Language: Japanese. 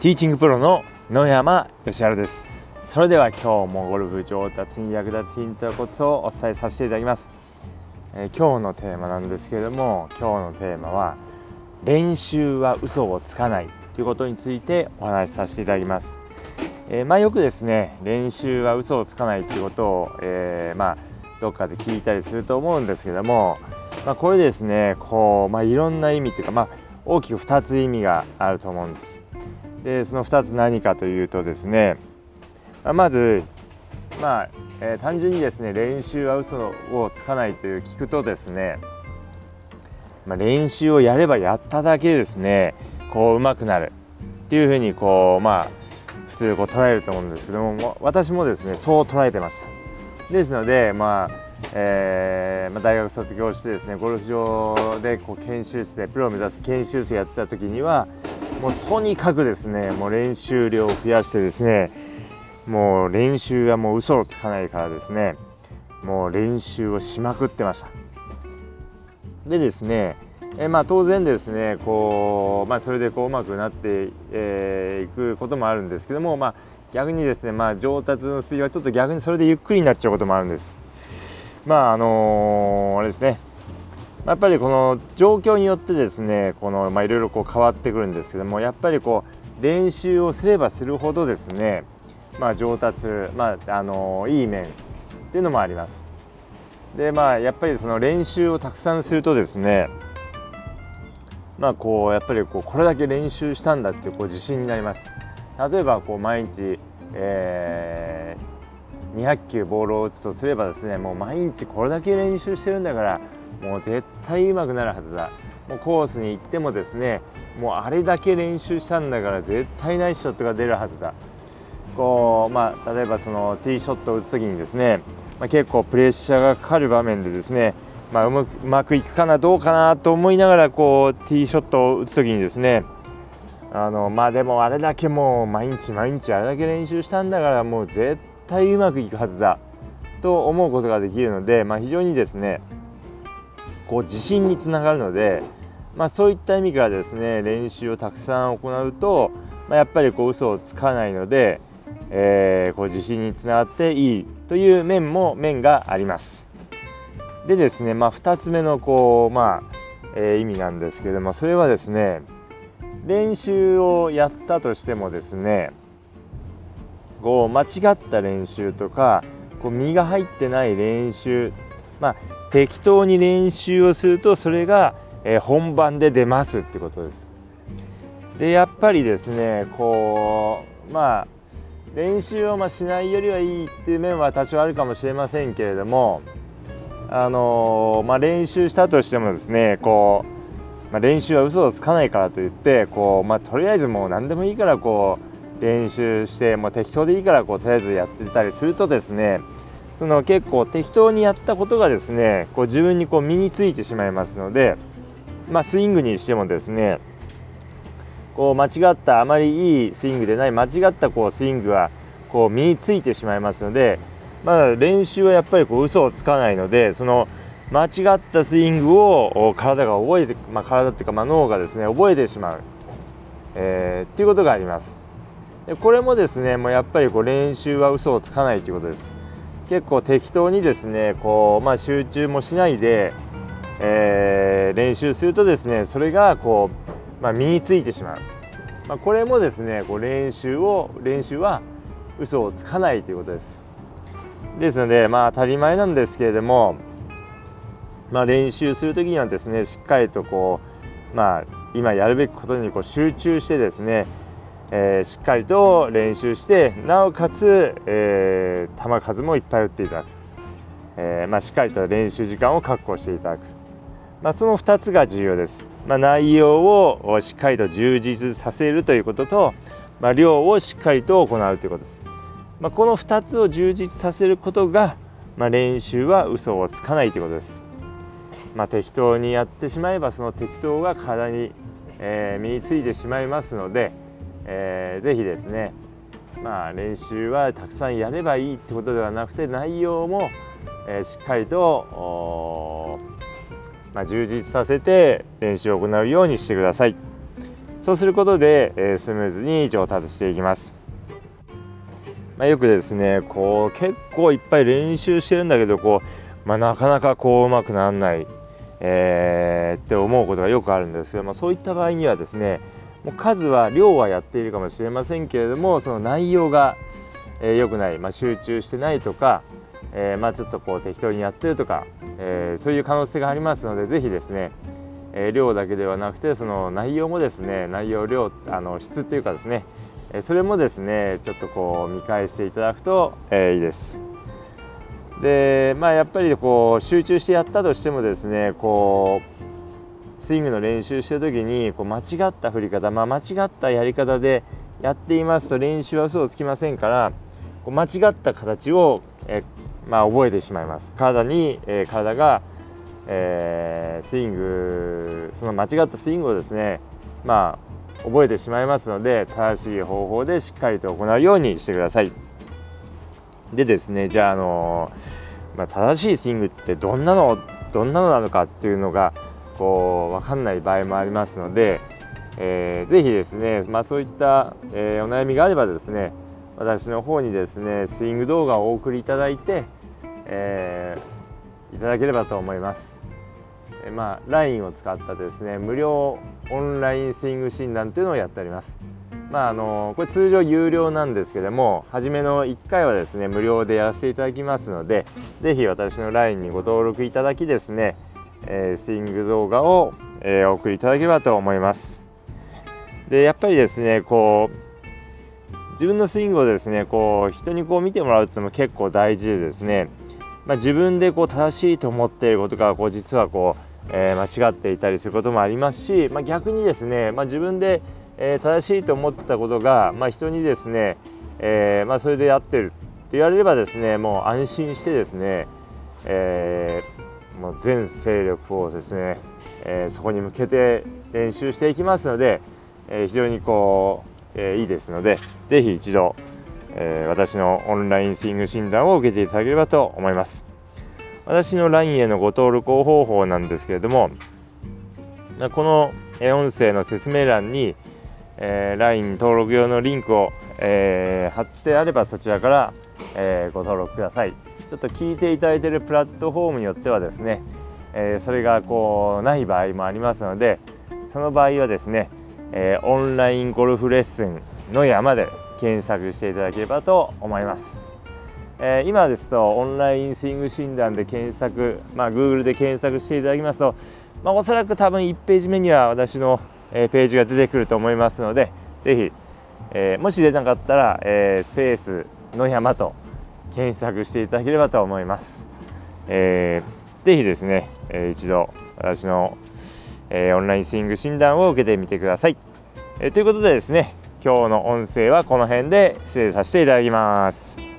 ティーチングプロの野山義晴です。それでは今日もゴルフ上達に役立つヒントやコツをお伝えさせていただきます、えー、今日のテーマなんですけれども今日のテーマは練習は嘘をつかないということについてお話しさせていただきます、えー、まあ、よくですね練習は嘘をつかないということを、えー、まあ、どっかで聞いたりすると思うんですけども、まあ、これですねこう、まあ、いろんな意味というか、まあ、大きく2つ意味があると思うんです。でその2つ何かというとですねまずまあ、えー、単純にですね練習は嘘をつかないという聞くとですね、まあ、練習をやればやっただけですねこう上手くなるっていうふうにこうまあ普通こう捉えると思うんですけども私もですねそう捉えてました。ですのでまあえーまあ、大学卒業してですねゴルフ場でこう研修室でプロを目指す研修生やってた時にはもうとにかくですねもう練習量を増やしてですねもう練習はもう嘘をつかないからですねもう練習をしまくってましたでですねえまあ、当然ですねこう、まあ、それでこううまくなってい、えー、いくこともあるんですけども、まあ、逆にですね、まあ、上達のスピードがちょっと逆にそれでゆっくりになっちゃうこともあるんです。まああのー、あれですね。やっぱりこの状況によってですねこのまあいろいろこう変わってくるんですけどもやっぱりこう練習をすればするほどですねまあ上達まああのー、いい面っていうのもあります。でまあやっぱりその練習をたくさんするとですねまあこうやっぱりこうこれだけ練習したんだっていうこう自信になります。例えばこう毎日、えー200球ボールを打つとすればですねもう毎日これだけ練習してるんだからもう絶対うまくなるはずだ。もうコースに行ってもですねもうあれだけ練習したんだから絶対ナイスショットが出るはずだ。こうまあ例えばそのティーショットを打つ時にですね、まあ、結構プレッシャーがかかる場面でですねまあ、うまくいくかなどうかなと思いながらこうティーショットを打つ時にですねあのまあでもあれだけもう毎日毎日あれだけ練習したんだからもう絶対うまくいくはずだと思うことができるので、まあ、非常にですねこう自信につながるので、まあ、そういった意味からですね練習をたくさん行うと、まあ、やっぱりこう嘘をつかないので、えー、こう自信につながっていいという面も面があります。でですね、ま、2つ目のこう、まあえー、意味なんですけどもそれはですね練習をやったとしてもですねこう間違った練習とかこう身が入ってない練習まあ適当に練習をするとそれが、え、本番で出ますってことです。でやっぱりですねこうまあ練習をましないよりはいいっていう面は多少あるかもしれませんけれどもあの、まあ、練習したとしてもですねこう、まあ、練習は嘘をつかないからといってこう、まあ、とりあえずもう何でもいいからこう練習してもう適当でいいからこうとりあえずやってたりするとですねその結構適当にやったことがですねこう自分にこう身についてしまいますので、まあ、スイングにしてもですねこう間違ったあまりいいスイングでない間違ったこうスイングはこう身についてしまいますので、まあ、練習はやっぱりこう嘘をつかないのでその間違ったスイングを体が覚えて、まあ、体っていうか、ま、脳がですね覚えてしまう、えー、っていうことがあります。でこれもですねもうやっぱりこう練習は嘘をつかないということです。結構適当にですねこう、まあ、集中もしないで、えー、練習するとですねそれがこう、まあ、身についてしまう、まあ、これもですねこう練習を練習は嘘をつかないということです。ですのでまあ当たり前なんですけれどもまあ、練習する時にはですねしっかりとこうまあ今やるべきことにこう集中してですねえー、しっかりと練習してなおかつ、えー、球数もいっぱい打っていただく、えー、まあ、しっかりと練習時間を確保していただく、まあ、その2つが重要です、まあ、内容をしっかりと充実させるということと、ま量をしっかりと行うということです、まこの2つを充実させることが、ま練習は嘘をつかないということです、ま適当にやってしまえばその適当が体に、え身についてしまいますので、えー、ぜひですねまあ練習はたくさんやればいいってことではなくて内容も、えー、しっかりと、まあ、充実させて練習を行うようにしてください。そうすることで、えー、スムーズに上達していきます。まあ、よくですねこう結構いっぱい練習してるんだけどこう、まあ、なかなかこううまくならない、えー、って思うことがよくあるんですが、まあ、そういった場合にはですねもう数は量はやっているかもしれませんけれどもその内容がえー、くない、まあ、集中してないとか、えー、まあ、ちょっとこう適当にやってるとか、えー、そういう可能性がありますのでぜひですね、え量だけではなくてその内容もですね内容量あの質っていうかですね、えそれもですねちょっとこう見返していただくと、えいいです。でまあやっぱりこう集中してやったとしてもですねこうスイングの練習してる時にこう間違った振り方、まあ、間違ったやり方でやっていますと練習は嘘をつきませんからこう間違った形を、えまあ、覚えてしまいます。体に、え、体が、えー、スイングその間違ったスイングをですねまあ覚えてしまいますので正しい方法でしっかりと行うようにしてください。でですねじゃあ、あのまあ、正しいスイングってどんなのどんなのなのかっていうのがこう分かんない場合もありますので、えー、ぜひですね、まあ、そういった、えー、お悩みがあればですね私の方にですねスイング動画をお送りいただいて、えー、いただければと思います。えまあ LINE を使ったですね無料オンラインスイング診断というのをやっております。まああのこれ通常有料なんですけども初めの1回はですね無料でやらせていただきますので是非私の LINE にご登録いただきですね、えー、スイング動画を、えー、お送りいただければと思います。でやっぱりですねこう自分のスイングをですねこう人にこう見てもらうっていうのも結構大事でですね、まあ、自分でこう正しいと思っていることがこう実はこう、えー、間違っていたりすることもありますし、まあ、逆にですね、まあ、自分で、えー、正しいと思ってたことが、ま人にですね、えー、まそれでやってるって言われればですねもう安心してですね、えもう全勢力をですね、えそこに向けて練習していきますので、え非常にこうえー、いいですので是非一度、え、私のオンラインスイング診断を受けていただければと思います。私の LINE へのご登録方法なんですけれどもこの音声の説明欄に、えー、LINE 登録用のリンクを、え、貼ってあればそちらから、え、ご登録ください。ちょっと聞いていただいているプラットフォームによってはですね、えそれがこうない場合もありますのでその場合はですねえ、オンラインゴルフレッスンの山で検索していただければと思います、え、今ですとオンラインスイング診断で検索、まあ、Google で検索していただきますと、まあ、おそらく多分1ページ目には私の、ページが出てくると思いますのでぜひ、え、もし出なかったら、えスペースの山と検索していただければと思います、えー、ぜひですね、え一度私のえー、オンラインスイング診断を受けてみてください。えー、ということでですね、今日の音声はこの辺で失礼させていただきます。